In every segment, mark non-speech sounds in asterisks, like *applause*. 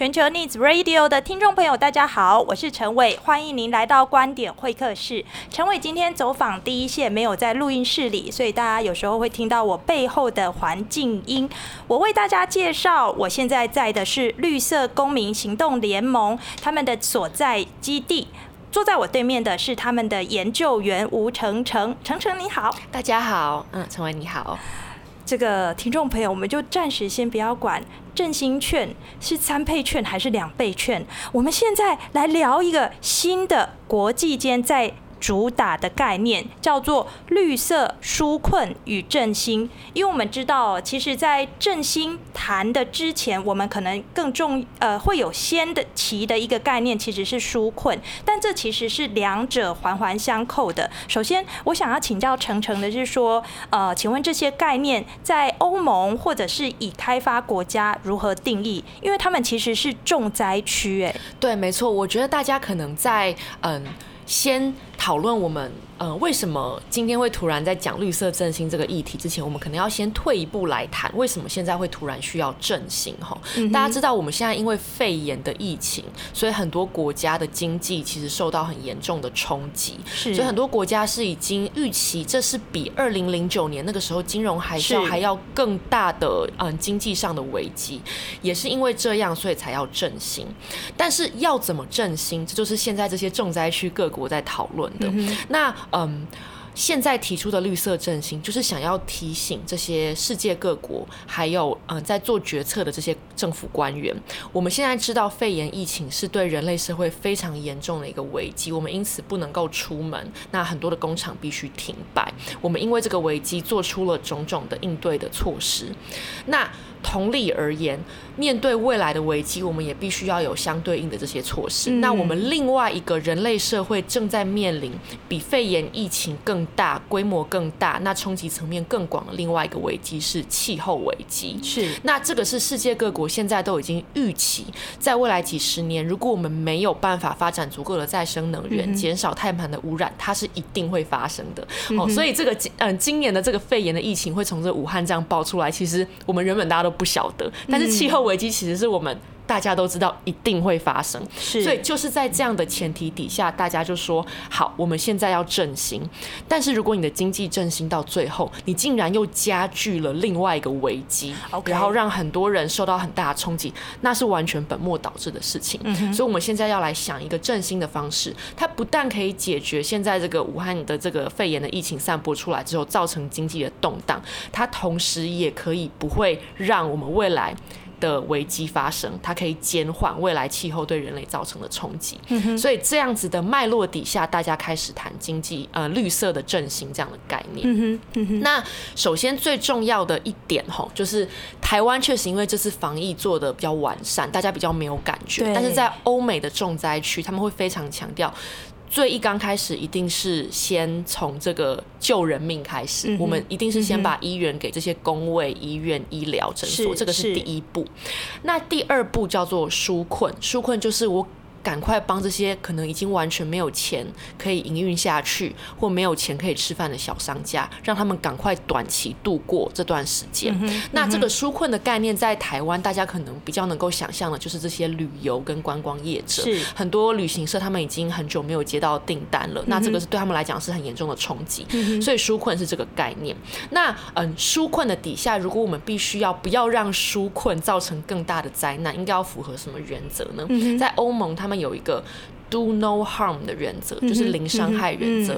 全球 Needs Radio 的听众朋友，大家好，我是陈伟，欢迎您来到观点会客室。陈伟今天走访第一线，没有在录音室里，所以大家有时候会听到我背后的环境音。我为大家介绍，我现在在的是绿色公民行动联盟他们的所在基地。坐在我对面的是他们的研究员吴成成，成成你好，大家好，嗯，陈伟你好。这个听众朋友，我们就暂时先不要管振兴券是三倍券还是两倍券，我们现在来聊一个新的国际间在。主打的概念叫做绿色纾困与振兴，因为我们知道，其实，在振兴谈的之前，我们可能更重呃会有先的提的一个概念，其实是纾困，但这其实是两者环环相扣的。首先，我想要请教成成的是说，呃，请问这些概念在欧盟或者是已开发国家如何定义？因为他们其实是重灾区，哎，对，没错，我觉得大家可能在嗯先。讨论我们呃为什么今天会突然在讲绿色振兴这个议题之前，我们可能要先退一步来谈为什么现在会突然需要振兴哈。大家知道我们现在因为肺炎的疫情，所以很多国家的经济其实受到很严重的冲击，所以很多国家是已经预期这是比二零零九年那个时候金融海啸还要更大的嗯经济上的危机，也是因为这样所以才要振兴。但是要怎么振兴，这就是现在这些重灾区各国在讨论。嗯、那嗯，现在提出的绿色振兴，就是想要提醒这些世界各国，还有嗯，在做决策的这些政府官员，我们现在知道肺炎疫情是对人类社会非常严重的一个危机，我们因此不能够出门，那很多的工厂必须停摆，我们因为这个危机做出了种种的应对的措施，那。同理而言，面对未来的危机，我们也必须要有相对应的这些措施。嗯。那我们另外一个人类社会正在面临比肺炎疫情更大、规模更大、那冲击层面更广的另外一个危机是气候危机。是，那这个是世界各国现在都已经预期，在未来几十年，如果我们没有办法发展足够的再生能源，减少碳盘的污染，它是一定会发生的。哦，所以这个今嗯今年的这个肺炎的疫情会从这武汉这样爆出来，其实我们原本大家都。不晓得，但是气候危机其实是我们大家都知道一定会发生，是，所以就是在这样的前提底下，大家就说好，我们现在要振兴。但是如果你的经济振兴到最后，你竟然又加剧了另外一个危机.然后让很多人受到很大的冲击，那是完全本末倒置的事情。嗯。所以我们现在要来想一个振兴的方式，它不但可以解决现在这个武汉的这个肺炎的疫情散播出来之后造成经济的动荡，它同时也可以不会让我们未来的危机发生，它可以减缓未来气候对人类造成的冲击。嗯。所以这样子的脉络底下，大家开始谈经济呃绿色的振兴这样的概念。嗯嗯。那首先最重要的一点吼，就是台湾确实因为这次防疫做的比较完善，大家比较没有感觉。但是在欧美的重灾区，他们会非常强调。最一刚开始一定是先从这个救人命开始，嗯，我们一定是先把医源给这些工位医院、医疗诊所，这个是第一步。那第二步叫做纾困，纾困就是我。赶快帮这些可能已经完全没有钱可以营运下去，或没有钱可以吃饭的小商家，让他们赶快短期度过这段时间。嗯。那这个纾困的概念在台湾，大家可能比较能够想象的，就是这些旅游跟观光业者，很多旅行社，他们已经很久没有接到订单了。嗯。那这个是对他们来讲是很严重的冲击。嗯。所以纾困是这个概念。那嗯，纾困的底下，如果我们必须要不要让纾困造成更大的灾难，应该要符合什么原则呢？嗯。在欧盟，他们。他们有一个 do no harm 的原则，就是零伤害原则。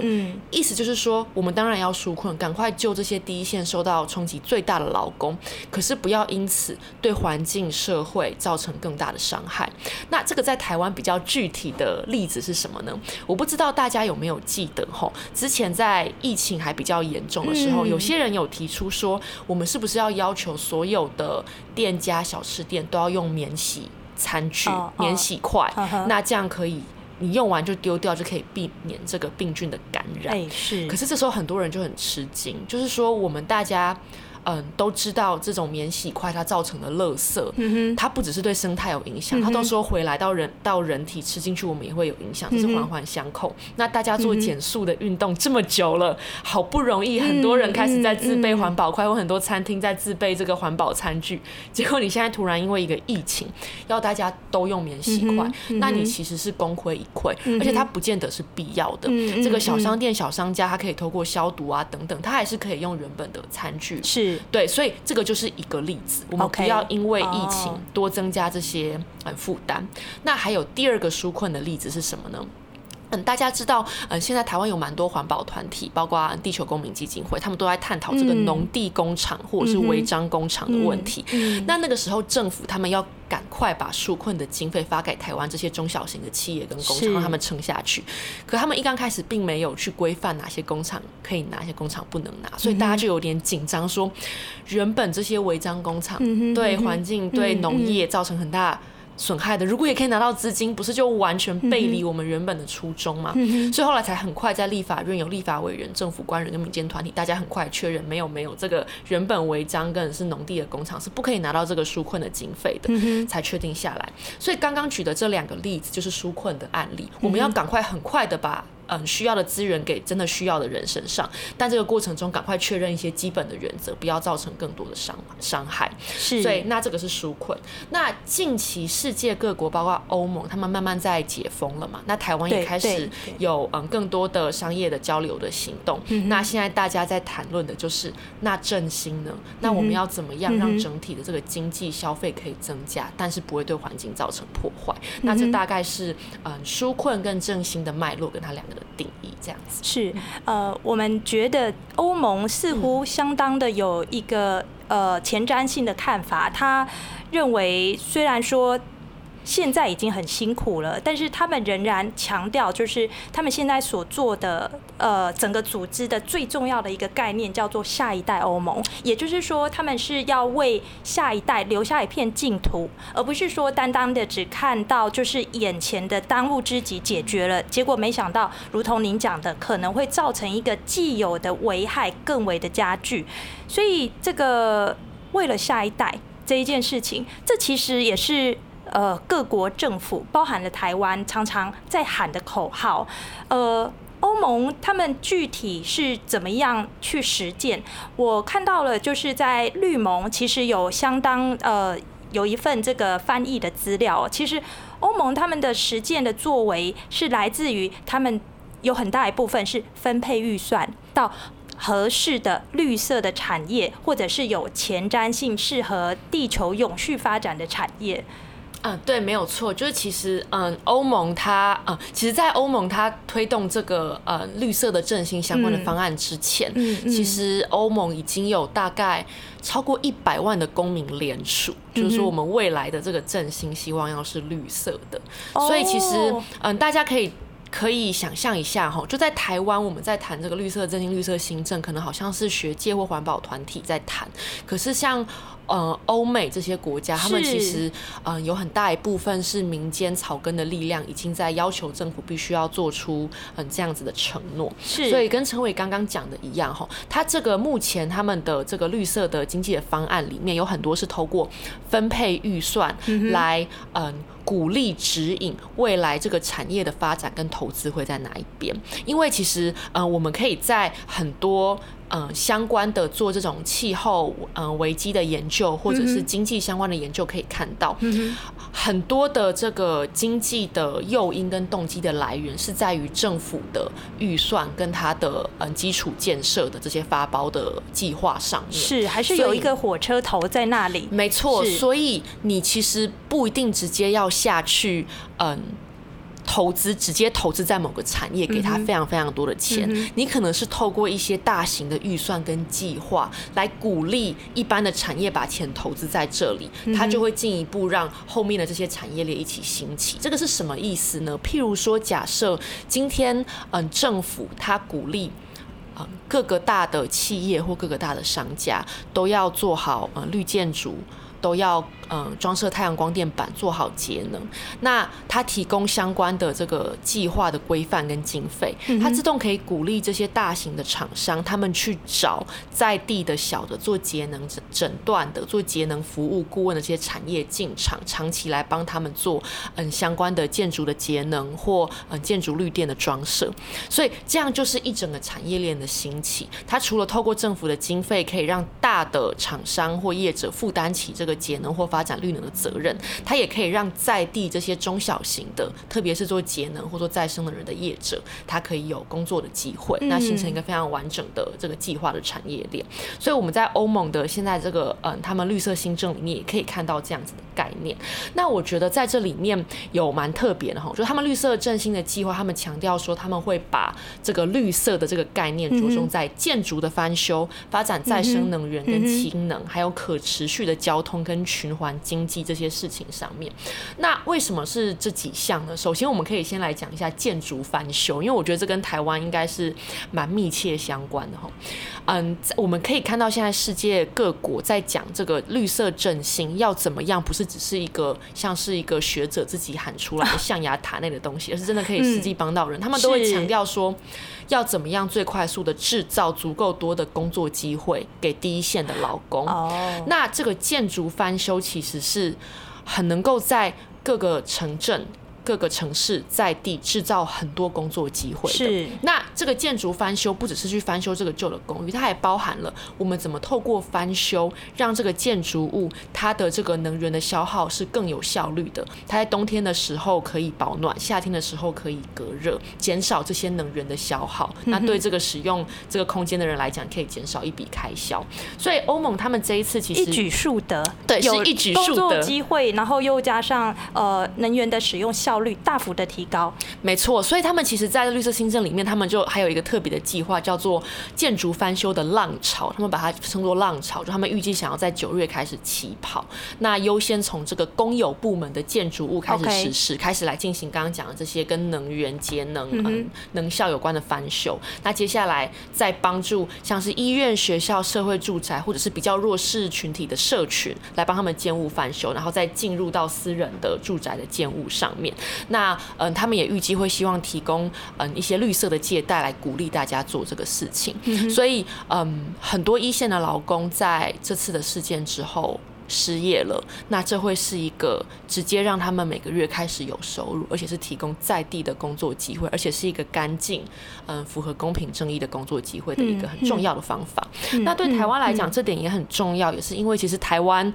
意思就是说，我们当然要纾困，赶快救这些第一线受到冲击最大的劳工，可是不要因此对环境、社会造成更大的伤害。那这个在台湾比较具体的例子是什么呢？我不知道大家有没有记得吼，之前在疫情还比较严重的时候，有些人有提出说，我们是不是要要求所有的店家、小吃店都要用免洗餐具、免洗筷，oh, oh. 那这样可以，你用完就丢掉，就可以避免这个病菌的感染。欸、是。可是这时候很多人就很吃惊，就是说我们大家，嗯都知道这种免洗筷它造成的垃圾，嗯它不只是对生态有影响，它到时候回来到人到人体吃进去，我们也会有影响，这是环环相扣。那大家做减速的运动这么久了，好不容易很多人开始在自备环保筷，或很多餐厅在自备这个环保餐具，结果你现在突然因为一个疫情要大家都用免洗筷，那你其实是功亏一篑，而且它不见得是必要的。这个小商店、小商家，它可以透过消毒啊等等，它还是可以用原本的餐具。是对，所以这个就是一个例子。我们不要因为疫情多增加这些呃负担。那还有第二个纾困的例子是什么呢？嗯，大家知道，嗯，现在台湾有蛮多环保团体，包括地球公民基金会，他们都在探讨这个农地工厂或者是违章工厂的问题。那那个时候，政府他们要赶快把纾困的经费发给台湾这些中小型的企业跟工厂，让他们撑下去。可他们一刚开始并没有去规范哪些工厂可以拿，哪些工厂不能拿，所以大家就有点紧张，说原本这些违章工厂对环境、对农业造成很大。损害的，如果也可以拿到资金，不是就完全背离我们原本的初衷吗？嗯、所以后来才很快在立法院有立法委员、政府官员跟民间团体，大家很快确认没有没有这个原本违章跟是农地的工厂是不可以拿到这个纾困的经费的，嗯、才确定下来。所以刚刚举的这两个例子就是纾困的案例，我们要赶快很快的把。嗯，需要的资源给真的需要的人身上，但这个过程中赶快确认一些基本的原则，不要造成更多的伤伤害。是，所以那这个是纾困。那近期世界各国，包括欧盟，他们慢慢在解封了嘛？那台湾也开始有嗯更多的商业的交流的行动。那现在大家在谈论的就是那振兴呢？那我们要怎么样让整体的这个经济消费可以增加，但是不会对环境造成破坏？那这大概是嗯纾困跟振兴的脉络，跟它两个的。定义这样子是呃，我们觉得欧盟似乎相当的有一个呃前瞻性的看法，他认为虽然说。现在已经很辛苦了，但是他们仍然强调，就是他们现在所做的，呃，整个组织的最重要的一个概念叫做“下一代欧盟”，也就是说，他们是要为下一代留下一片净土，而不是说单单的只看到就是眼前的当务之急解决了，结果没想到，如同您讲的，可能会造成一个既有的危害更为的加剧。所以，这个为了下一代这一件事情，这其实也是。呃，各国政府，包含了台湾，常常在喊的口号。呃，欧盟他们具体是怎么样去实践？我看到了，就是在绿盟，其实有相当呃有一份这个翻译的资料。其实欧盟他们的实践的作为，是来自于他们有很大一部分是分配预算到合适的绿色的产业，或者是有前瞻性、适合地球永续发展的产业。嗯，对，没有错，就是其实，嗯，欧盟它，嗯，其实，在欧盟它推动这个呃绿色的振兴相关的方案之前，嗯嗯嗯、其实欧盟已经有大概超过一百万的公民联署，嗯、就是说我们未来的这个振兴希望要是绿色的，哦、所以其实，嗯，大家可以可以想象一下哈，就在台湾我们在谈这个绿色振兴、绿色新政，可能好像是学界或环保团体在谈，可是像。呃，欧美这些国家，他们其实呃有很大一部分是民间草根的力量，已经在要求政府必须要做出嗯这样子的承诺。是，所以跟陈伟刚刚讲的一样哈，他这个目前他们的这个绿色的经济的方案里面有很多是透过分配预算来嗯、呃、鼓励指引未来这个产业的发展跟投资会在哪一边，因为其实嗯、呃、我们可以在很多。嗯，相关的做这种气候嗯危机的研究，或者是经济相关的研究，可以看到，很多的这个经济的诱因跟动机的来源是在于政府的预算跟它的嗯基础建设的这些发包的计划上面，是还是有一个火车头在那里？没错，所以你其实不一定直接要下去嗯。投资直接投资在某个产业，给他非常非常多的钱。嗯、你可能是透过一些大型的预算跟计划来鼓励一般的产业把钱投资在这里，它就会进一步让后面的这些产业链一起兴起。这个是什么意思呢？譬如说，假设今天嗯政府它鼓励啊各个大的企业或各个大的商家都要做好呃绿建筑。都要嗯装设太阳光电板，做好节能。那它提供相关的这个计划的规范跟经费，它自动可以鼓励这些大型的厂商，他们去找在地的小的做节能诊诊断的、做节能服务顾问的这些产业进场，长期来帮他们做嗯相关的建筑的节能或嗯建筑绿电的装设。所以这样就是一整个产业链的兴起。它除了透过政府的经费，可以让大的厂商或业者负担起这个节能或发展绿能的责任，它也可以让在地这些中小型的，特别是做节能或做再生的人的业者，他可以有工作的机会，那形成一个非常完整的这个计划的产业链。所以我们在欧盟的现在这个嗯，他们绿色新政里面也可以看到这样子的概念。那我觉得在这里面有蛮特别的哈，就他们绿色振兴的计划，他们强调说他们会把这个绿色的这个概念着重在建筑的翻修、发展再生能源跟氢能，还有可持续的交通跟循环经济这些事情上面。那为什么是这几项呢？首先，我们可以先来讲一下建筑翻修，因为我觉得这跟台湾应该是蛮密切相关的哈。嗯，我们可以看到现在世界各国在讲这个绿色振兴要怎么样，不是只是一个像是一个学者自己喊出来的象牙塔内的东西，而是真的可以实际帮到人。他们都会强调说，要怎么样最快速的制造足够多的工作机会给第一线的劳工。哦，那这个建筑翻修其实是很能够在各个城镇。各个城市在地制造很多工作机会。是。那这个建筑翻修不只是去翻修这个旧的公寓，它还包含了我们怎么透过翻修让这个建筑物它的这个能源的消耗是更有效率的。它在冬天的时候可以保暖，夏天的时候可以隔热，减少这些能源的消耗。那对这个使用这个空间的人来讲，可以减少一笔开销。所以欧盟他们这一次其实一举数得，对，是一举数得，机会，然后又加上呃能源的使用效。效率大幅的提高，没错，所以他们其实，在绿色新政里面，他们就还有一个特别的计划，叫做建筑翻修的浪潮，他们把它称作浪潮，就他们预计想要在九月开始起跑，那优先从这个公有部门的建筑物开始实施，开始来进行刚刚讲的这些跟能源节能、嗯、能效有关的翻修，那接下来再帮助像是医院、学校、社会住宅或者是比较弱势群体的社群，来帮他们建物翻修，然后再进入到私人的住宅的建物上面。那嗯，他们也预计会希望提供嗯一些绿色的借贷来鼓励大家做这个事情。所以嗯，很多一线的劳工在这次的事件之后失业了，那这会是一个直接让他们每个月开始有收入，而且是提供在地的工作机会，而且是一个干净嗯符合公平正义的工作机会的一个很重要的方法。那对台湾来讲，这点也很重要，也是因为其实台湾。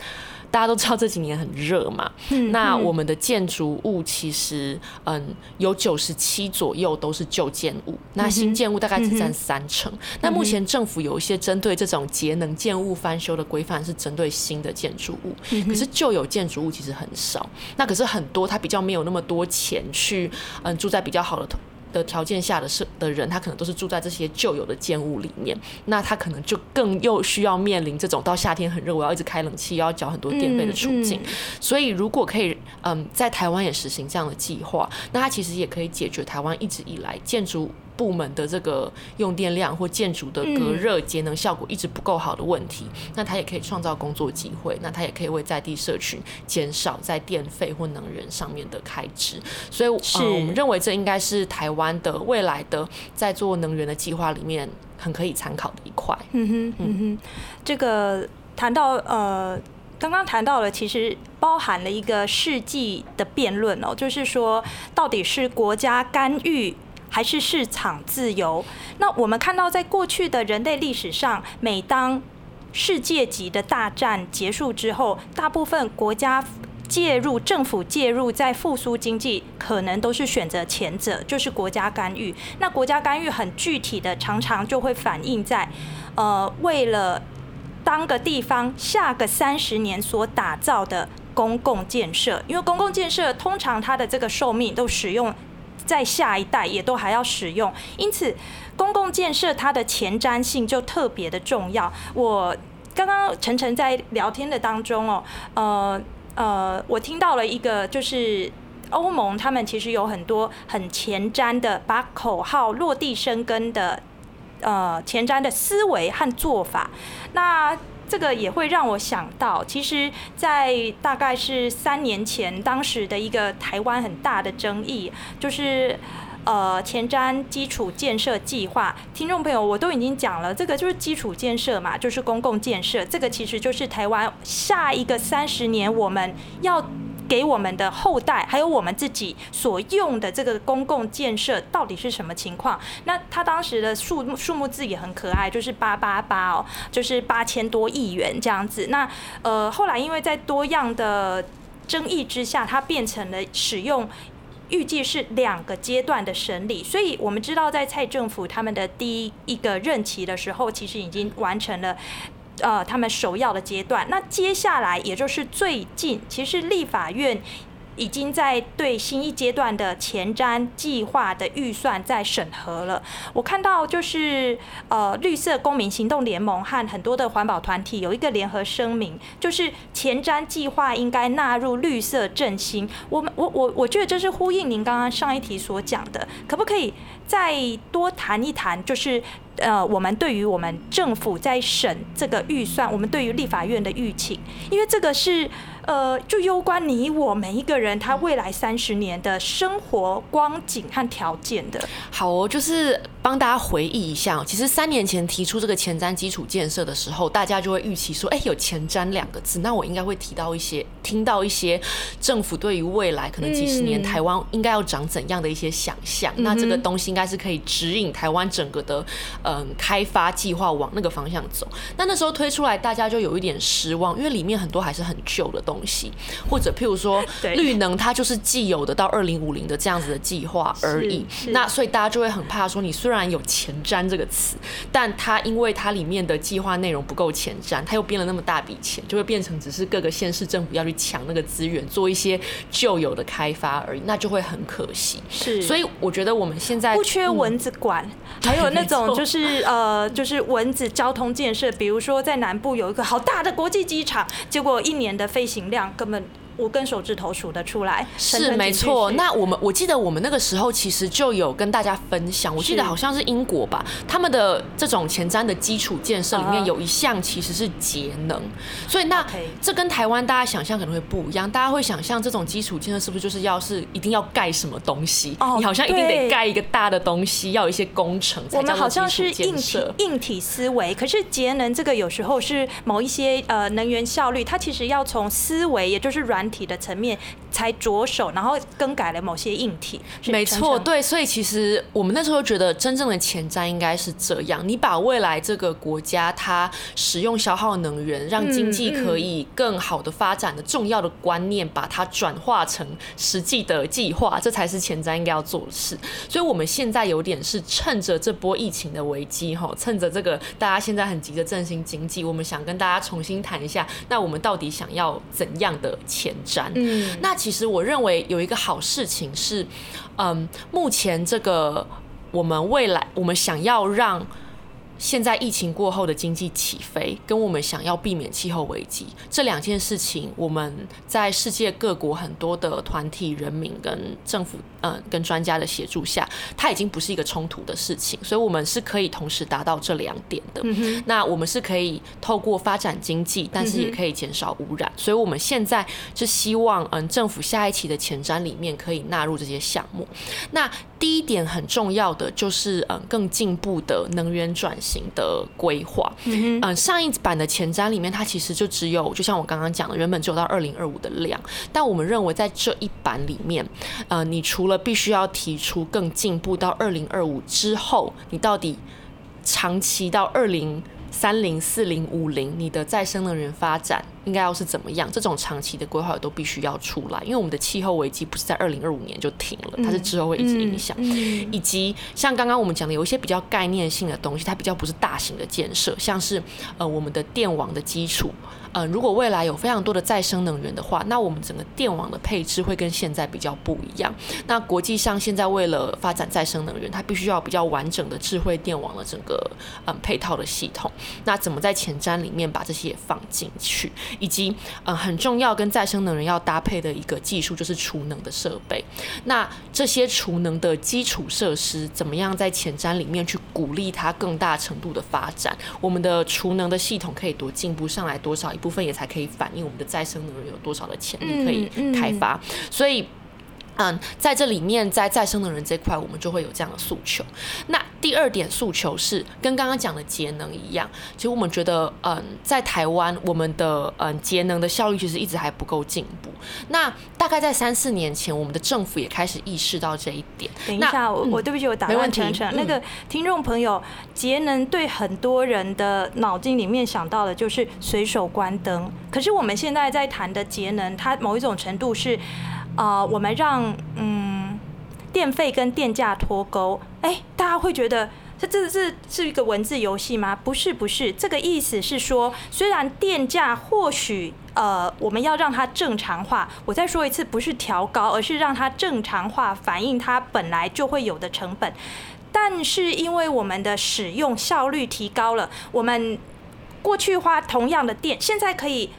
大家都知道这几年很热嘛，那我们的建筑物其实嗯有九十七左右都是旧建物，那新建物大概只占三成。那目前政府有一些针对这种节能建物翻修的规范是针对新的建筑物，可是旧有建筑物其实很少。那可是很多他比较没有那么多钱去嗯住在比较好的。的条件下的是的人，他可能都是住在这些旧有的建物里面，那他可能就更又需要面临这种到夏天很热，我要一直开冷气，要缴很多电费的处境。所以，如果可以，嗯，在台湾也实行这样的计划，那它其实也可以解决台湾一直以来建筑部门的这个用电量或建筑的隔热节能效果一直不够好的问题，那它也可以创造工作机会，那它也可以为在地社群减少在电费或能源上面的开支。所以，是、呃、我们认为这应该是台湾的未来的在做能源的计划里面很可以参考的一块。嗯哼，嗯哼，这个谈到呃，刚刚谈到了，其实包含了一个世纪的辩论哦，就是说到底是国家干预。还是市场自由？那我们看到，在过去的人类历史上，每当世界级的大战结束之后，大部分国家介入、政府介入，在复苏经济，可能都是选择前者，就是国家干预。那国家干预很具体的，常常就会反映在，呃，为了当个地方下个三十年所打造的公共建设，因为公共建设通常它的这个寿命都使用。在下一代也都还要使用，因此公共建设它的前瞻性就特别的重要。我刚刚晨晨在聊天的当中哦，呃呃，我听到了一个就是欧盟他们其实有很多很前瞻的，把口号落地生根的呃前瞻的思维和做法。那这个也会让我想到，其实，在大概是三年前，当时的一个台湾很大的争议，就是呃前瞻基础建设计划。听众朋友，我都已经讲了，这个就是基础建设嘛，就是公共建设，这个其实就是台湾下一个三十年我们要。给我们的后代，还有我们自己所用的这个公共建设到底是什么情况？那他当时的数数目字也很可爱，就是八八八哦，就是八千多亿元这样子。那呃，后来因为在多样的争议之下，它变成了使用，预计是两个阶段的审理。所以我们知道，在蔡政府他们的第一个任期的时候，其实已经完成了。呃，他们首要的阶段，那接下来也就是最近，其实立法院。已经在对新一阶段的前瞻计划的预算在审核了。我看到就是呃绿色公民行动联盟和很多的环保团体有一个联合声明，就是前瞻计划应该纳入绿色振兴。我们我我我觉得这是呼应您刚刚上一题所讲的，可不可以再多谈一谈？就是呃我们对于我们政府在审这个预算，我们对于立法院的预期，因为这个是。呃，就攸关你我每一个人他未来三十年的生活光景和条件的。好哦，就是帮大家回忆一下，其实三年前提出这个前瞻基础建设的时候，大家就会预期说，哎，有前瞻两个字，那我应该会提到一些，听到一些政府对于未来可能几十年台湾应该要长怎样的一些想象。嗯、那这个东西应该是可以指引台湾整个的嗯开发计划往那个方向走。那那时候推出来，大家就有一点失望，因为里面很多还是很旧的东西。东西，或者譬如说 *laughs* 绿能，它就是既有的到二零五零的这样子的计划而已。那所以大家就会很怕说，你虽然有前瞻这个词，但它因为它里面的计划内容不够前瞻，它又编了那么大笔钱，就会变成只是各个县市政府要去抢那个资源，做一些旧有的开发而已，那就会很可惜。是，所以我觉得我们现在不缺蚊子馆，嗯、还有那种就是呃，就是蚊子交通建设，比如说在南部有一个好大的国际机场，结果一年的飞行。量根本。五根手指头数得出来，是没错。那我们我记得我们那个时候其实就有跟大家分享，我记得好像是英国吧，他们的这种前瞻的基础建设里面有一项其实是节能，所以那这跟台湾大家想象可能会不一样，大家会想象这种基础建设是不是就是要是一定要盖什么东西？哦你好像一定得盖一个大的东西，要有一些工程才叫做基础建设。硬体硬体思维，可是节能这个有时候是某一些呃能源效率，它其实要从思维，也就是软。体的层面才着手，然后更改了某些硬体。没错，对，所以其实我们那时候觉得真正的前瞻应该是这样：你把未来这个国家它使用消耗能源，让经济可以更好的发展的重要的观念，把它转化成实际的计划，这才是前瞻应该要做的事。所以我们现在有点是趁着这波疫情的危机，哈，趁着这个大家现在很急着振兴经济，我们想跟大家重新谈一下，那我们到底想要怎样的前瞻？嗯，那其其实我认为有一个好事情是，嗯，目前这个我们未来我们想要让。现在疫情过后的经济起飞，跟我们想要避免气候危机这两件事情，我们在世界各国很多的团体、人民跟政府，嗯，跟专家的协助下，它已经不是一个冲突的事情，所以我们是可以同时达到这两点的。嗯、那我们是可以透过发展经济，但是也可以减少污染，嗯、所以我们现在是希望，嗯，政府下一期的前瞻里面可以纳入这些项目。那第一点很重要的就是，嗯，更进步的能源转型的规划。嗯，上一版的前瞻里面，它其实就只有，就像我刚刚讲的，原本只有到二零二五的量。但我们认为，在这一版里面，呃，你除了必须要提出更进步到二零二五之后，你到底长期到二零三零、四零、五零，你的再生能源发展。应该要是怎么样？这种长期的规划都必须要出来，因为我们的气候危机不是在二零二五年就停了，它是之后会一直影响。以及像刚刚我们讲的，有一些比较概念性的东西，它比较不是大型的建设，像是呃我们的电网的基础，嗯如果未来有非常多的再生能源的话，那我们整个电网的配置会跟现在比较不一样。那国际上现在为了发展再生能源，它必须要比较完整的智慧电网的整个嗯配套的系统。那怎么在前瞻里面把这些也放进去？以及呃很重要跟再生能源要搭配的一个技术就是储能的设备。那这些储能的基础设施怎么样在前瞻里面去鼓励它更大程度的发展？我们的储能的系统可以多进步上来多少一部分，也才可以反映我们的再生能源有多少的潜力可以开发。所以。嗯，在这里面，在再生能源这块，我们就会有这样的诉求。那第二点诉求是跟刚刚讲的节能一样，其实我们觉得，嗯，在台湾，我们的嗯节能的效率其实一直还不够进步。那大概在三四年前，我们的政府也开始意识到这一点。等一下，我、嗯、我对不起，我打断成成。那个听众朋友，节能对很多人的脑筋里面想到的就是随手关灯。可是我们现在在谈的节能，它某一种程度是。啊、呃，我们让嗯电费跟电价脱钩，哎，大家会觉得这这是是一个文字游戏吗？不是，不是，这个意思是说，虽然电价或许呃我们要让它正常化，我再说一次，不是调高，而是让它正常化，反映它本来就会有的成本。但是因为我们的使用效率提高了，我们过去花同样的电，现在可以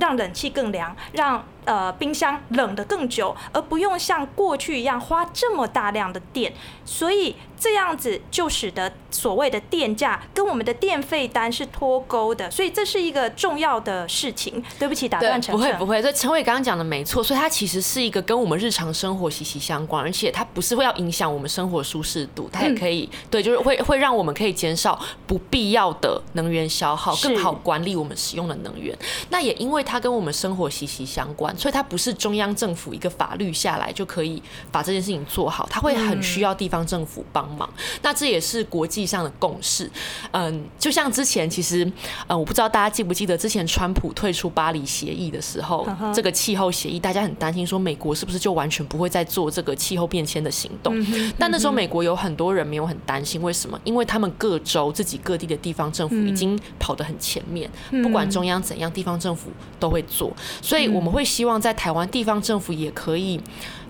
让冷气更凉，让。呃，冰箱冷得更久，而不用像过去一样花这么大量的电，所以这样子就使得所谓的电价跟我们的电费单是脱钩的，所以这是一个重要的事情。对不起，打断陈伟。不会不会，所以陈伟刚刚讲的没错，所以它其实是一个跟我们日常生活息息相关，而且它不是会要影响我们生活舒适度，它也可以、嗯、对，就是会会让我们可以减少不必要的能源消耗，更好管理我们使用的能源。那也因为它跟我们生活息息相关。所以它不是中央政府一个法律下来就可以把这件事情做好，它会很需要地方政府帮忙。那这也是国际上的共识。嗯，就像之前其实，嗯，我不知道大家记不记得之前川普退出巴黎协议的时候，这个气候协议，大家很担心说美国是不是就完全不会再做这个气候变迁的行动。但那时候美国有很多人没有很担心，为什么？因为他们各州自己各地的地方政府已经跑得很前面，不管中央怎样，地方政府都会做。所以我们会。希望在台湾地方政府也可以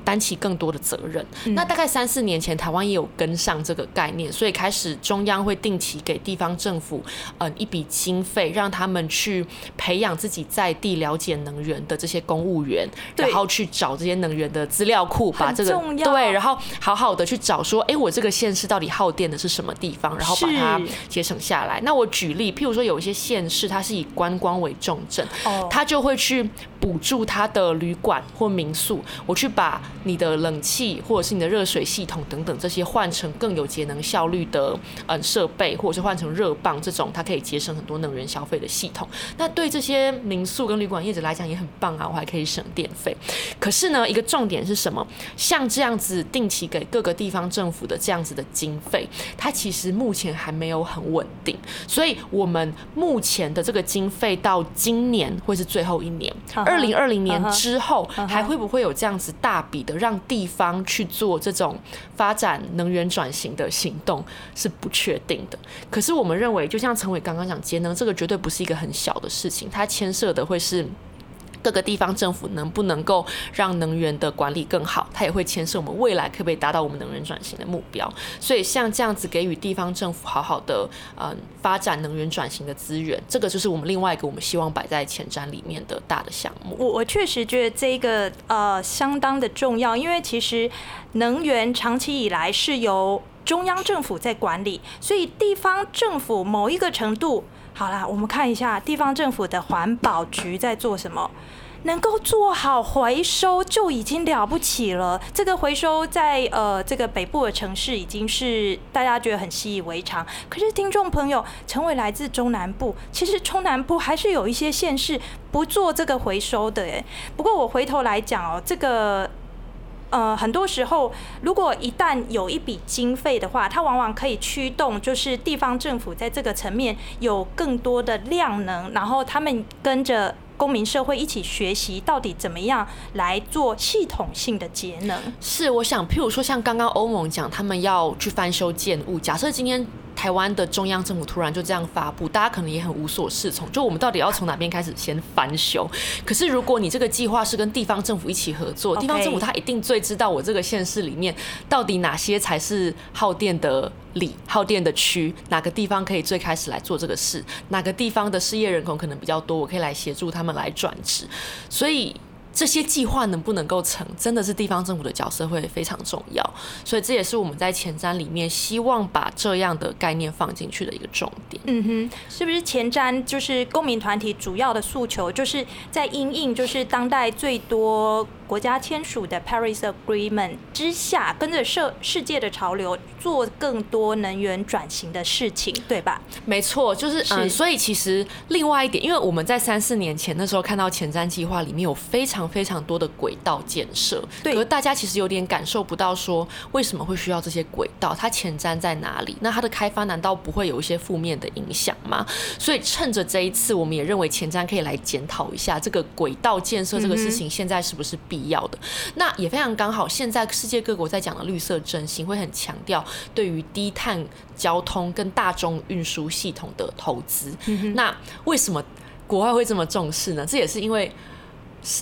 担起更多的责任。那大概三四年前，台湾也有跟上这个概念，所以开始中央会定期给地方政府嗯一笔经费，让他们去培养自己在地了解能源的这些公务员，然后去找这些能源的资料库，把这个对，然后好好的去找说，哎，我这个县市到底耗电的是什么地方，然后把它节省下来。那我举例，譬如说有一些县市，它是以观光为重镇，它就会去。补助它的旅馆或民宿，我去把你的冷气或者是你的热水系统等等这些换成更有节能效率的嗯设备，或者是换成热棒这种，它可以节省很多能源消费的系统。那对这些民宿跟旅馆业者来讲也很棒啊，我还可以省电费。可是呢，一个重点是什么？像这样子定期给各个地方政府的这样子的经费，它其实目前还没有很稳定。所以我们目前的这个经费到今年会是最后一年。二零二零年之后，还会不会有这样子大笔的让地方去做这种发展能源转型的行动，是不确定的。可是我们认为，就像陈伟刚刚讲，节能这个绝对不是一个很小的事情，它牵涉的会是。各个地方政府能不能够让能源的管理更好，它也会牵涉我们未来可不可以达到我们能源转型的目标。所以像这样子给予地方政府好好的嗯发展能源转型的资源，这个就是我们另外一个我们希望摆在前瞻里面的大的项目。我我确实觉得这个呃相当的重要，因为其实能源长期以来是由中央政府在管理，所以地方政府某一个程度。好啦，我们看一下地方政府的环保局在做什么，能够做好回收就已经了不起了。这个回收在呃这个北部的城市已经是大家觉得很习以为常。可是听众朋友，陈伟来自中南部，其实中南部还是有一些县市不做这个回收的诶。不过我回头来讲哦，这个。呃，很多时候，如果一旦有一笔经费的话，它往往可以驱动，就是地方政府在这个层面有更多的量能，然后他们跟着公民社会一起学习，到底怎么样来做系统性的节能。是，我想，譬如说，像刚刚欧盟讲，他们要去翻修建物，假设今天。台湾的中央政府突然就这样发布，大家可能也很无所适从。就我们到底要从哪边开始先翻修？可是如果你这个计划是跟地方政府一起合作，地方政府他一定最知道我这个县市里面到底哪些才是耗电的里、耗电的区，哪个地方可以最开始来做这个事，哪个地方的失业人口可能比较多，我可以来协助他们来转职。所以。这些计划能不能够成，真的是地方政府的角色会非常重要，所以这也是我们在前瞻里面希望把这样的概念放进去的一个重点。嗯哼，是不是前瞻就是公民团体主要的诉求，就是在因应就是当代最多国家签署的 Paris Agreement 之下，跟着社世界的潮流做更多能源转型的事情，对吧？没错，就是嗯，所以其实另外一点，因为我们在三四年前那时候看到前瞻计划里面有非常非常多的轨道建设，对，可是大家其实有点感受不到说为什么会需要这些轨道，它前瞻在哪里？那它的开发难道不会有一些负面的影响吗？所以趁着这一次，我们也认为前瞻可以来检讨一下这个轨道建设这个事情现在是不是必要的。嗯、那也非常刚好，现在世界各国在讲的绿色振兴会很强调对于低碳交通跟大众运输系统的投资。嗯、那为什么国外会这么重视呢？这也是因为。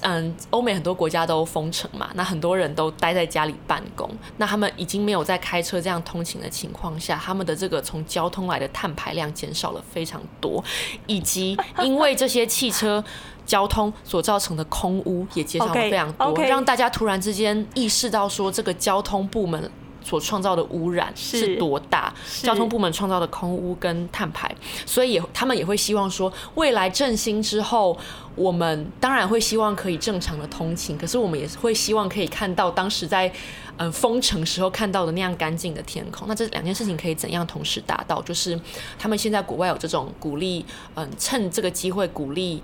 嗯，欧美很多国家都封城嘛，那很多人都待在家里办公，那他们已经没有在开车这样通勤的情况下，他们的这个从交通来的碳排量减少了非常多，以及 *laughs* 因为这些汽车交通所造成的空污也减少了非常多，okay, okay. 让大家突然之间意识到说这个交通部门。所创造的污染是多大？交通部门创造的空污跟碳排，所以也他们也会希望说，未来振兴之后，我们当然会希望可以正常的通勤，可是我们也会希望可以看到当时在嗯封城时候看到的那样干净的天空。那这两件事情可以怎样同时达到？就是他们现在国外有这种鼓励，嗯，趁这个机会鼓励。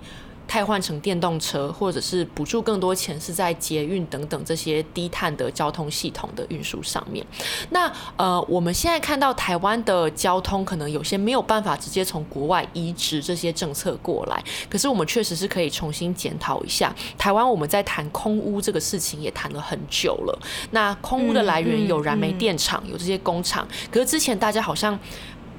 汰换成电动车，或者是补助更多钱是在捷运等等这些低碳的交通系统的运输上面。那呃，我们现在看到台湾的交通可能有些没有办法直接从国外移植这些政策过来，可是我们确实是可以重新检讨一下。台湾我们在谈空污这个事情也谈了很久了。那空污的来源有燃煤电厂，有这些工厂，可是之前大家好像。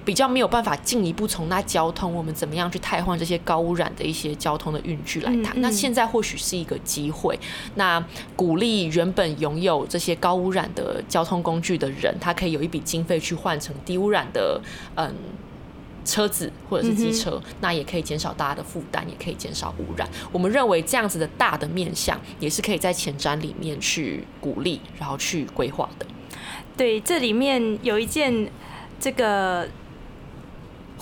比较没有办法进一步从那交通，我们怎么样去汰换这些高污染的一些交通的运具来谈？那现在或许是一个机会，那鼓励原本拥有这些高污染的交通工具的人，他可以有一笔经费去换成低污染的嗯车子或者是机车，那也可以减少大家的负担，也可以减少污染。我们认为这样子的大的面向，也是可以在前瞻里面去鼓励，然后去规划的。对，这里面有一件这个。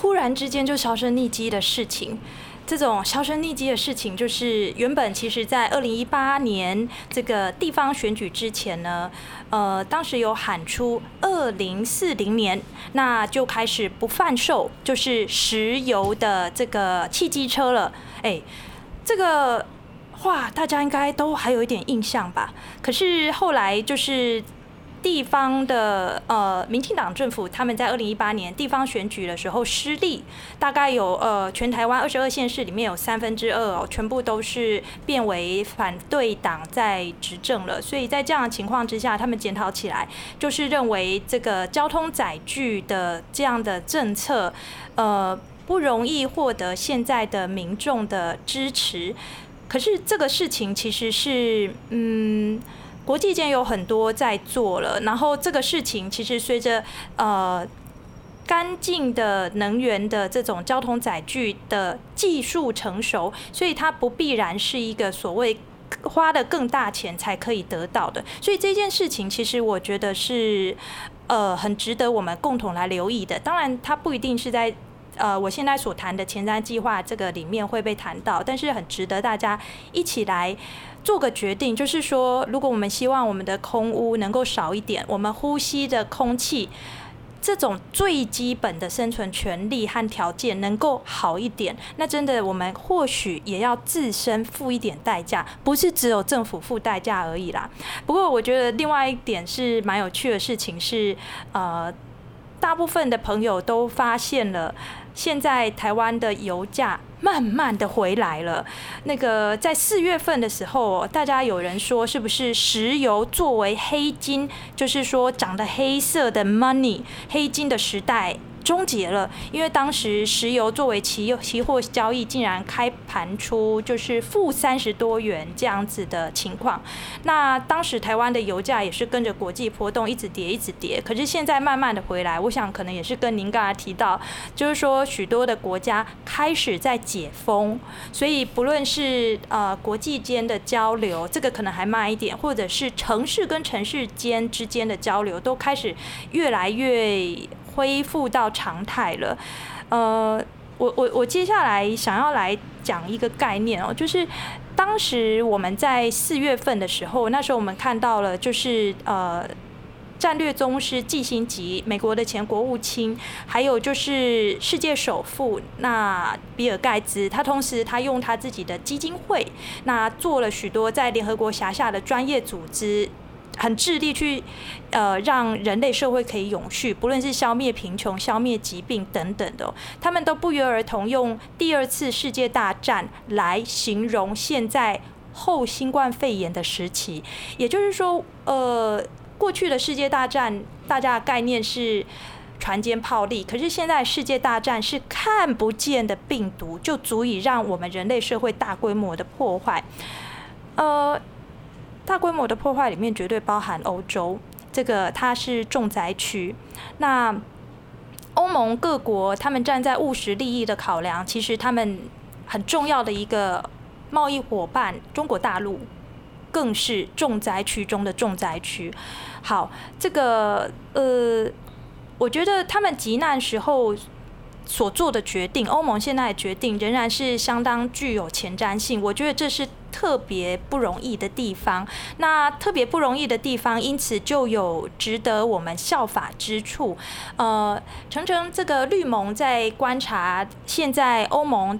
忽然之间就销声匿迹的事情，这种销声匿迹的事情，就是原本其实在二零一八年这个地方选举之前呢，呃，当时有喊出二零四零年，那就开始不贩售就是石油的这个汽机车了。哎，这个话大家应该都还有一点印象吧？可是后来就是。地方的呃，民进党政府他们在二零一八年地方选举的时候失利，大概有呃全台湾二十二县市里面有三分之二哦，全部都是变为反对党在执政了。所以在这样的情况之下，他们检讨起来，就是认为这个交通载具的这样的政策，呃，不容易获得现在的民众的支持。可是这个事情其实是嗯。国际间有很多在做了，然后这个事情其实随着呃干净的能源的这种交通载具的技术成熟，所以它不必然是一个所谓花的更大钱才可以得到的。所以这件事情其实我觉得是呃很值得我们共同来留意的。当然，它不一定是在呃我现在所谈的前瞻计划这个里面会被谈到，但是很值得大家一起来。做个决定，就是说，如果我们希望我们的空污能够少一点，我们呼吸的空气这种最基本的生存权利和条件能够好一点，那真的我们或许也要自身付一点代价，不是只有政府付代价而已啦。不过，我觉得另外一点是蛮有趣的事情是，呃，大部分的朋友都发现了，现在台湾的油价。慢慢的回来了。那个在四月份的时候，大家有人说是不是石油作为黑金，就是说长的黑色的 money，黑金的时代终结了，因为当时石油作为期期货交易，竟然开盘出就是负三十多元这样子的情况。那当时台湾的油价也是跟着国际波动一直跌一直跌，可是现在慢慢的回来，我想可能也是跟您刚才提到，就是说许多的国家开始在解封，所以不论是呃国际间的交流，这个可能还慢一点，或者是城市跟城市间之间的交流，都开始越来越。恢复到常态了，呃，我我我接下来想要来讲一个概念哦，就是当时我们在四月份的时候，那时候我们看到了，就是呃，战略宗师季辛吉，美国的前国务卿，还有就是世界首富那比尔盖茨，他同时他用他自己的基金会，那做了许多在联合国辖下的专业组织。很致力去，呃，让人类社会可以永续，不论是消灭贫穷、消灭疾病等等的，他们都不约而同用第二次世界大战来形容现在后新冠肺炎的时期。也就是说，呃，过去的世界大战，大家的概念是船坚炮利，可是现在世界大战是看不见的病毒，就足以让我们人类社会大规模的破坏，呃。大规模的破坏里面绝对包含欧洲，这个它是重灾区。那欧盟各国他们站在务实利益的考量，其实他们很重要的一个贸易伙伴中国大陆，更是重灾区中的重灾区。好，这个呃，我觉得他们急难时候所做的决定，欧盟现在的决定仍然是相当具有前瞻性。我觉得这是。特别不容易的地方，那特别不容易的地方，因此就有值得我们效法之处。呃，程程这个绿盟在观察现在欧盟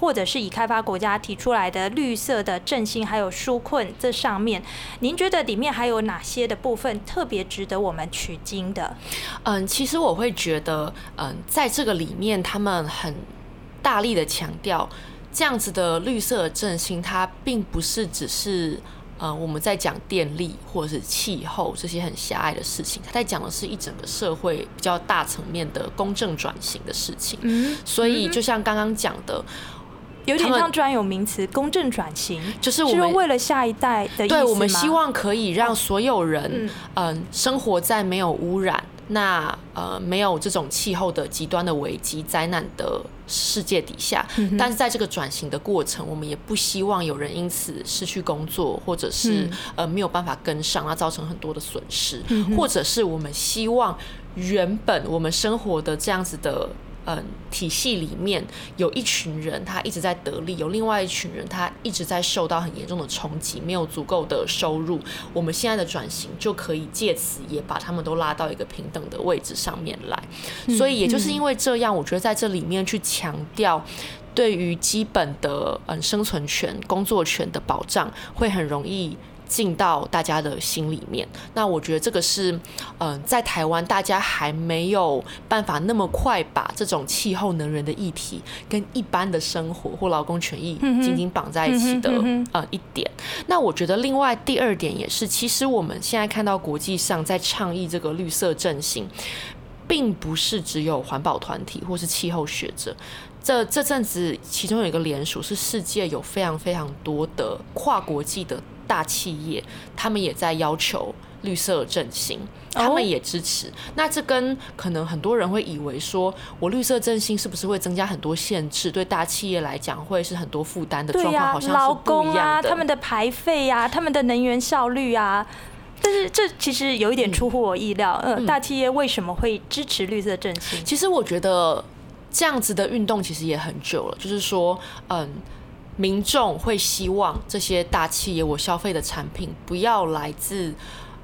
或者是已开发国家提出来的绿色的振兴还有纾困这上面，您觉得里面还有哪些的部分特别值得我们取经的？嗯，其实我会觉得，嗯，在这个里面，他们很大力的强调。这样子的绿色的振兴，它并不是只是呃我们在讲电力或者是气候这些很狭隘的事情，它在讲的是一整个社会比较大层面的公正转型的事情。嗯，所以就像刚刚讲的，有点像专有名词“公正转型”，就是我们为了下一代的意思？对，我们希望可以让所有人嗯生活在没有污染。那呃，没有这种气候的极端的危机灾难的世界底下，但是在这个转型的过程，我们也不希望有人因此失去工作，或者是呃没有办法跟上，而造成很多的损失，或者是我们希望原本我们生活的这样子的。嗯，体系里面有一群人，他一直在得利；有另外一群人，他一直在受到很严重的冲击，没有足够的收入。我们现在的转型就可以借此也把他们都拉到一个平等的位置上面来。所以，也就是因为这样，我觉得在这里面去强调对于基本的嗯生存权、工作权的保障，会很容易。进到大家的心里面，那我觉得这个是，嗯、呃，在台湾大家还没有办法那么快把这种气候能源的议题跟一般的生活或劳工权益紧紧绑在一起的，呃，一点。那我觉得另外第二点也是，其实我们现在看到国际上在倡议这个绿色振兴，并不是只有环保团体或是气候学者。这这阵子，其中有一个联署是世界有非常非常多的跨国际的。大企业他们也在要求绿色振兴，他们也支持。Oh. 那这跟可能很多人会以为说，我绿色振兴是不是会增加很多限制？对大企业来讲，会是很多负担的状况，好像是不一样的。劳工啊，他们的排废呀、啊，他们的能源效率啊，但是这其实有一点出乎我意料。嗯，呃、大企业为什么会支持绿色振兴？其实我觉得这样子的运动其实也很久了，就是说，嗯。民众会希望这些大企业，我消费的产品不要来自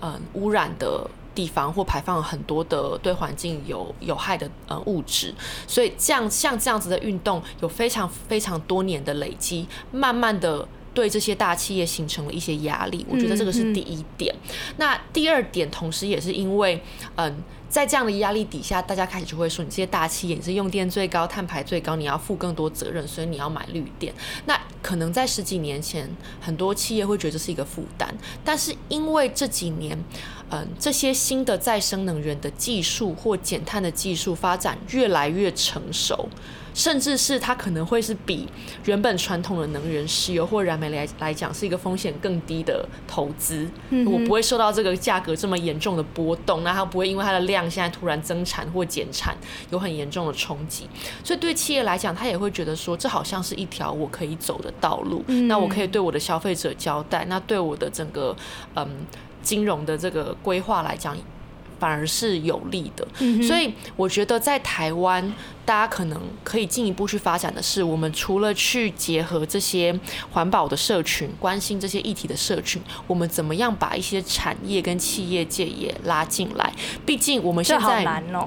嗯污染的地方，或排放很多的对环境有有害的呃物质，所以这样像这样子的运动有非常非常多年的累积，慢慢的对这些大企业形成了一些压力。我觉得这个是第一点。嗯嗯。那第二点，同时也是因为嗯。在这样的压力底下，大家开始就会说，你这些大企业你是用电最高、碳排最高，你要负更多责任，所以你要买绿电。那可能在十几年前，很多企业会觉得这是一个负担，但是因为这几年，嗯，这些新的再生能源的技术或减碳的技术发展越来越成熟。甚至是它可能会是比原本传统的能源，石油或燃煤来来讲，是一个风险更低的投资。嗯，我不会受到这个价格这么严重的波动，那它不会因为它的量现在突然增产或减产有很严重的冲击。所以对企业来讲，他也会觉得说，这好像是一条我可以走的道路。嗯，那我可以对我的消费者交代，那对我的整个嗯金融的这个规划来讲。反而是有利的，所以我觉得在台湾，大家可能可以进一步去发展的是，我们除了去结合这些环保的社群，关心这些议题的社群，我们怎么样把一些产业跟企业界也拉进来？毕竟我们现在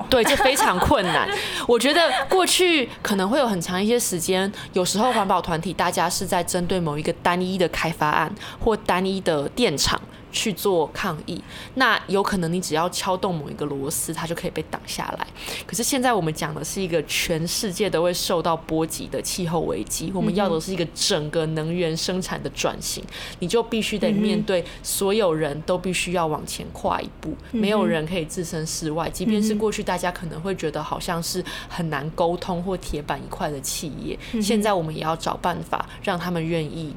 对，这非常困难。我觉得过去可能会有很长一些时间，有时候环保团体大家是在针对某一个单一的开发案或单一的电厂。去做抗议，那有可能你只要敲动某一个螺丝，它就可以被挡下来。可是现在我们讲的是一个全世界都会受到波及的气候危机，我们要的是一个整个能源生产的转型，你就必须得面对所有人都必须要往前跨一步，没有人可以置身事外。即便是过去大家可能会觉得好像是很难沟通或铁板一块的企业，现在我们也要找办法让他们愿意。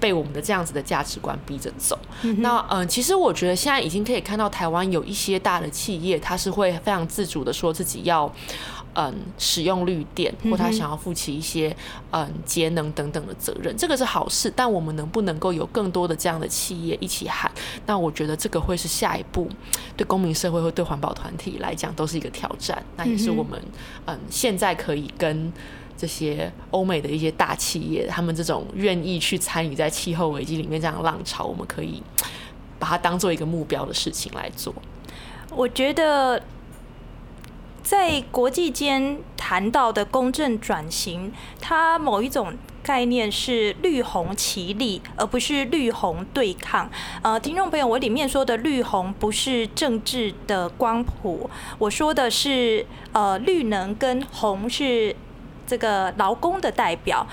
被我们的这样子的价值观逼着走，嗯、那嗯、呃，其实我觉得现在已经可以看到台湾有一些大的企业，它是会非常自主的说自己要嗯使用绿电，或他想要负起一些嗯节能等等的责任，这个是好事。但我们能不能够有更多的这样的企业一起喊？那我觉得这个会是下一步对公民社会或对环保团体来讲都是一个挑战。那也是我们嗯现在可以跟。这些欧美的一些大企业，他们这种愿意去参与在气候危机里面这样浪潮，我们可以把它当做一个目标的事情来做。我觉得，在国际间谈到的公正转型，它某一种概念是绿红齐力，而不是绿红对抗。呃，听众朋友，我里面说的绿红不是政治的光谱，我说的是呃绿能跟红是。这个劳工的代表，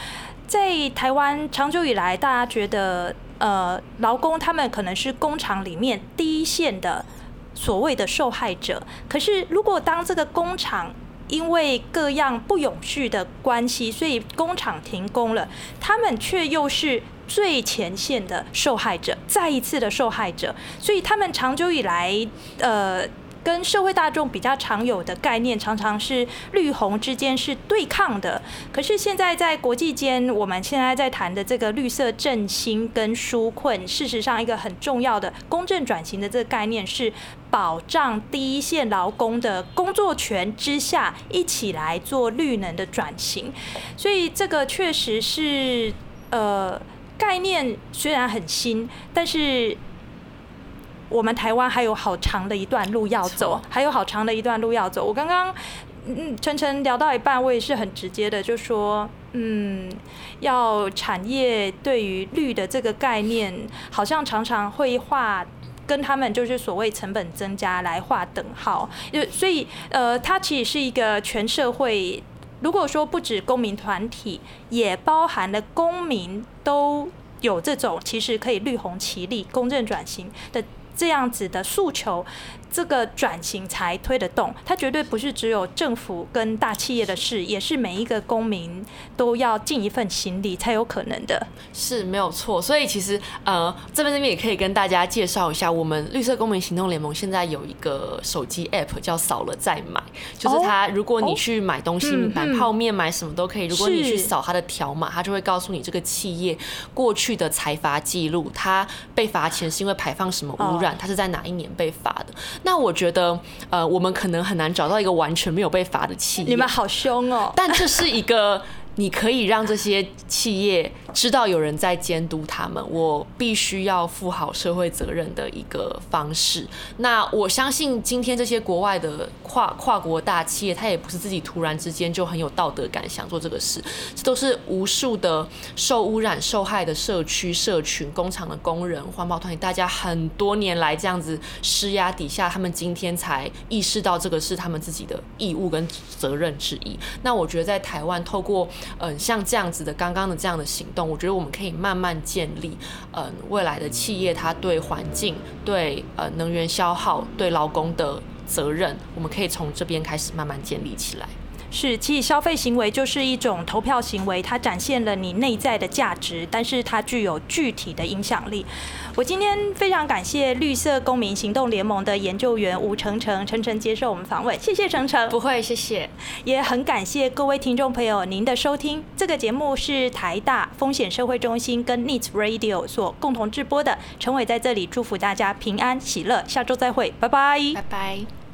在台湾长久以来，大家觉得，呃，劳工他们可能是工厂里面第一线的所谓的受害者。可是，如果当这个工厂因为各样不永续的关系，所以工厂停工了，他们却又是最前线的受害者，再一次的受害者。所以，他们长久以来，呃。跟社会大众比较常有的概念，常常是绿红之间是对抗的。可是现在在国际间，我们现在在谈的这个绿色振兴跟纾困，事实上一个很重要的公正转型的这个概念，是保障第一线劳工的工作权之下，一起来做绿能的转型。所以这个确实是呃概念虽然很新，但是。我们台湾还有好长的一段路要走，还有好长的一段路要走。我刚刚嗯，晨晨聊到一半，我也是很直接的就说，嗯，要产业对于绿的这个概念，好像常常会画跟他们就是所谓成本增加来画等号。所以呃，它其实是一个全社会，如果说不止公民团体，也包含了公民都有这种其实可以绿红齐力、公正转型的。这样子的诉求，这个转型才推得动。它绝对不是只有政府跟大企业的事，也是每一个公民都要尽一份心力才有可能的。是没有错。所以其实呃，这边这边也可以跟大家介绍一下，我们绿色公民行动联盟现在有一个手机 App 叫“扫了再买”，就是它，如果你去买东西，哦、买泡面、买什么都可以。如果你去扫它的条码，它就会告诉你这个企业过去的财阀记录，它被罚钱是因为排放什么污染。它是在哪一年被罚的？那我觉得，呃，我们可能很难找到一个完全没有被罚的企业。你们好凶哦！但这是一个。你可以让这些企业知道有人在监督他们，我必须要负好社会责任的一个方式。那我相信今天这些国外的跨跨国大企业，他也不是自己突然之间就很有道德感想做这个事，这都是无数的受污染、受害的社区、社群、工厂的工人、环保团体，大家很多年来这样子施压底下，他们今天才意识到这个是他们自己的义务跟责任之一。那我觉得在台湾透过嗯，像这样子的刚刚的这样的行动，我觉得我们可以慢慢建立，嗯，未来的企业它对环境、对呃能源消耗、对劳工的责任，我们可以从这边开始慢慢建立起来。是，其实消费行为就是一种投票行为，它展现了你内在的价值，但是它具有具体的影响力。我今天非常感谢绿色公民行动联盟的研究员吴成成，成成接受我们访问，谢谢成成。不会，谢谢。也很感谢各位听众朋友您的收听。这个节目是台大风险社会中心跟 Needs Radio 所共同制播的。陈伟在这里祝福大家平安喜乐，下周再会，拜拜，拜拜。